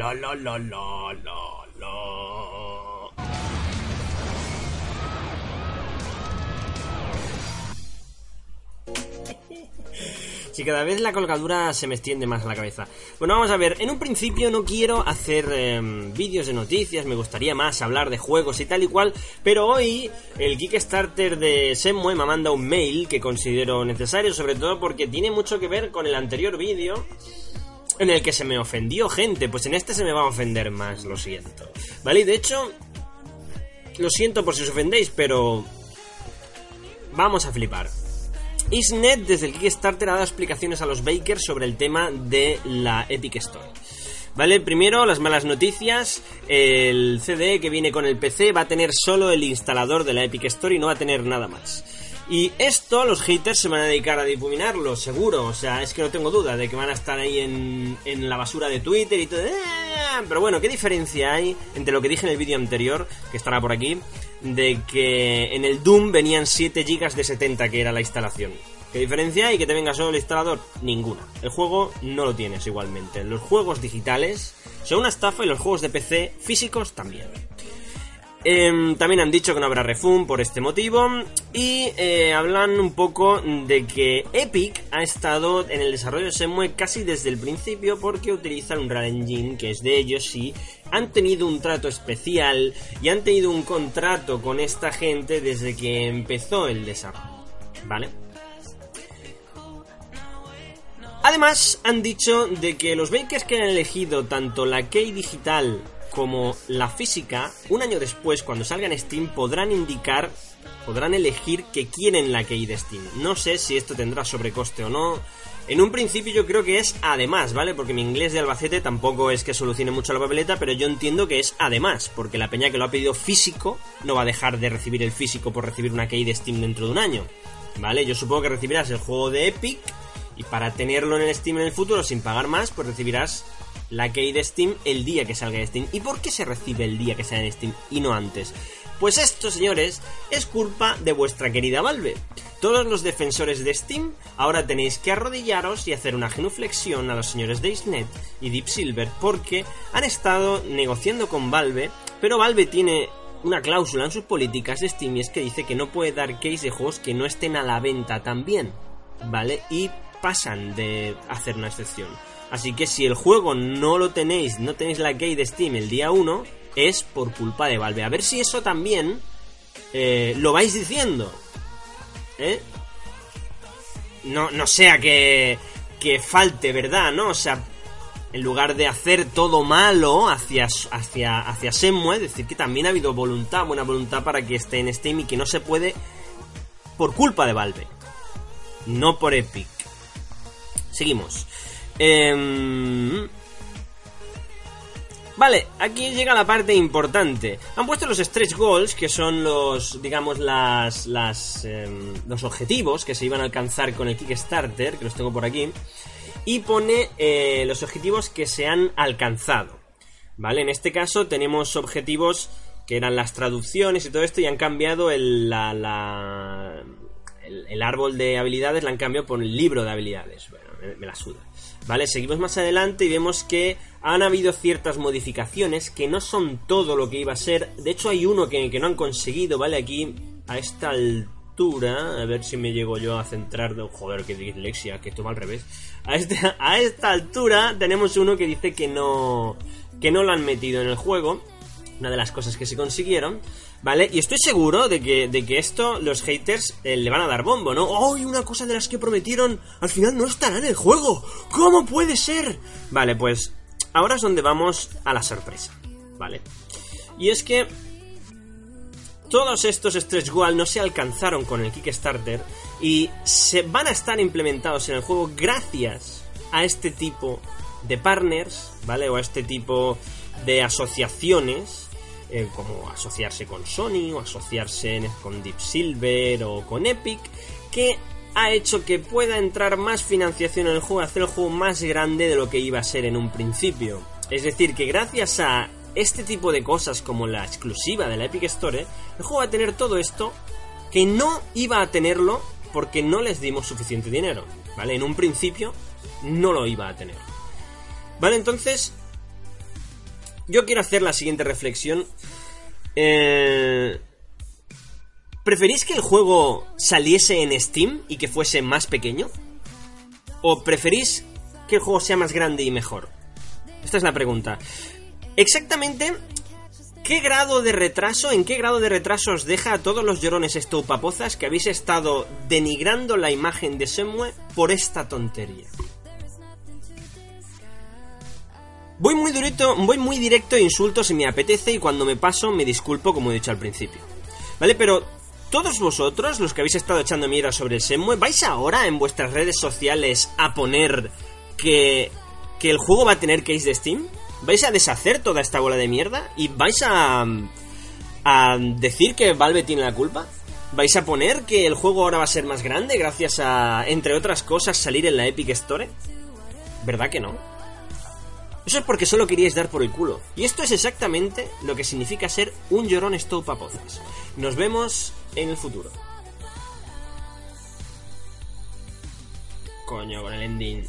La. Si cada vez la colgadura se me extiende más a la cabeza. Bueno, vamos a ver. En un principio no quiero hacer em, vídeos de noticias, me gustaría más hablar de juegos y tal y cual, pero hoy el Kickstarter de Semue me manda un mail que considero necesario, sobre todo porque tiene mucho que ver con el anterior vídeo en el que se me ofendió gente, pues en este se me va a ofender más, lo siento. ¿Vale? Y de hecho, lo siento por si os ofendéis, pero vamos a flipar. Isnet desde el Kickstarter ha dado explicaciones a los bakers sobre el tema de la Epic Store. Vale, primero las malas noticias, el CD que viene con el PC va a tener solo el instalador de la Epic Store y no va a tener nada más. Y esto los haters se van a dedicar a difuminarlo, seguro. O sea, es que no tengo duda de que van a estar ahí en, en la basura de Twitter y todo. ¡Ah! Pero bueno, ¿qué diferencia hay entre lo que dije en el vídeo anterior, que estará por aquí, de que en el Doom venían 7 GB de 70, que era la instalación? ¿Qué diferencia hay que te venga solo el instalador? Ninguna. El juego no lo tienes igualmente. Los juegos digitales son una estafa y los juegos de PC físicos también. Em, también han dicho que no habrá refund por este motivo y eh, hablan un poco de que Epic ha estado en el desarrollo de Semue casi desde el principio porque utilizan un Real Engine que es de ellos y han tenido un trato especial y han tenido un contrato con esta gente desde que empezó el desarrollo, ¿vale? Además, han dicho de que los bakers que han elegido tanto la key digital como la física, un año después, cuando salga en Steam, podrán indicar, podrán elegir que quieren la key de Steam. No sé si esto tendrá sobrecoste o no. En un principio yo creo que es además, ¿vale? Porque mi inglés de Albacete tampoco es que solucione mucho la papeleta, pero yo entiendo que es además, porque la peña que lo ha pedido físico no va a dejar de recibir el físico por recibir una key de Steam dentro de un año. ¿Vale? Yo supongo que recibirás el juego de Epic y para tenerlo en el Steam en el futuro sin pagar más, pues recibirás la key de Steam el día que salga de Steam. ¿Y por qué se recibe el día que sale en Steam y no antes? Pues esto, señores, es culpa de vuestra querida Valve. Todos los defensores de Steam ahora tenéis que arrodillaros y hacer una genuflexión a los señores de Isnet y Deep Silver porque han estado negociando con Valve, pero Valve tiene una cláusula en sus políticas de Steam y es que dice que no puede dar keys de juegos que no estén a la venta también, ¿vale? Y pasan de hacer una excepción. Así que si el juego no lo tenéis, no tenéis la key de Steam el día 1, es por culpa de Valve. A ver si eso también eh, lo vais diciendo. ¿Eh? No, no sea que, que falte, ¿verdad? ¿No? O sea, en lugar de hacer todo malo hacia, hacia, hacia decir que también ha habido voluntad, buena voluntad para que esté en Steam y que no se puede por culpa de Valve. No por Epic. Seguimos. Eh... Vale, aquí llega la parte importante. Han puesto los stretch goals, que son los, digamos, las, las, eh, los objetivos que se iban a alcanzar con el Kickstarter, que los tengo por aquí, y pone eh, los objetivos que se han alcanzado. Vale, en este caso tenemos objetivos que eran las traducciones y todo esto y han cambiado el, la, el árbol de habilidades, la han cambiado por el libro de habilidades. Bueno, me, me la suda. ¿Vale? Seguimos más adelante y vemos que han habido ciertas modificaciones que no son todo lo que iba a ser. De hecho, hay uno que, que no han conseguido, ¿vale? Aquí, a esta altura, a ver si me llego yo a centrar. De... Joder, qué dislexia, que esto va al revés. A, este, a esta altura tenemos uno que dice que no, que no lo han metido en el juego. Una de las cosas que se consiguieron. ¿Vale? Y estoy seguro de que, de que esto los haters eh, le van a dar bombo, ¿no? ¡Oh! Y una cosa de las que prometieron al final no estará en el juego. ¿Cómo puede ser? Vale, pues ahora es donde vamos a la sorpresa, ¿vale? Y es que todos estos stretch goals no se alcanzaron con el Kickstarter y se van a estar implementados en el juego gracias a este tipo de partners, ¿vale? O a este tipo de asociaciones como asociarse con Sony o asociarse con Deep Silver o con Epic, que ha hecho que pueda entrar más financiación en el juego, hacer el juego más grande de lo que iba a ser en un principio. Es decir, que gracias a este tipo de cosas como la exclusiva de la Epic Store, el juego va a tener todo esto que no iba a tenerlo porque no les dimos suficiente dinero, ¿vale? En un principio no lo iba a tener. Vale, entonces yo quiero hacer la siguiente reflexión. Eh, ¿Preferís que el juego saliese en Steam y que fuese más pequeño? ¿O preferís que el juego sea más grande y mejor? Esta es la pregunta. Exactamente, ¿qué grado de retraso, en qué grado de retraso os deja a todos los llorones estoupapozas que habéis estado denigrando la imagen de Semue por esta tontería? Voy muy directo, voy muy directo e insulto si me apetece y cuando me paso me disculpo como he dicho al principio. ¿Vale? Pero todos vosotros, los que habéis estado echando mierda sobre el Semue, ¿vais ahora en vuestras redes sociales a poner que, que el juego va a tener case de Steam? ¿Vais a deshacer toda esta bola de mierda? ¿Y vais a, a decir que Valve tiene la culpa? ¿Vais a poner que el juego ahora va a ser más grande gracias a, entre otras cosas, salir en la Epic Store? ¿Verdad que no? Eso es porque solo queríais dar por el culo. Y esto es exactamente lo que significa ser un llorón estopapozas. Nos vemos en el futuro. Coño, con el ending.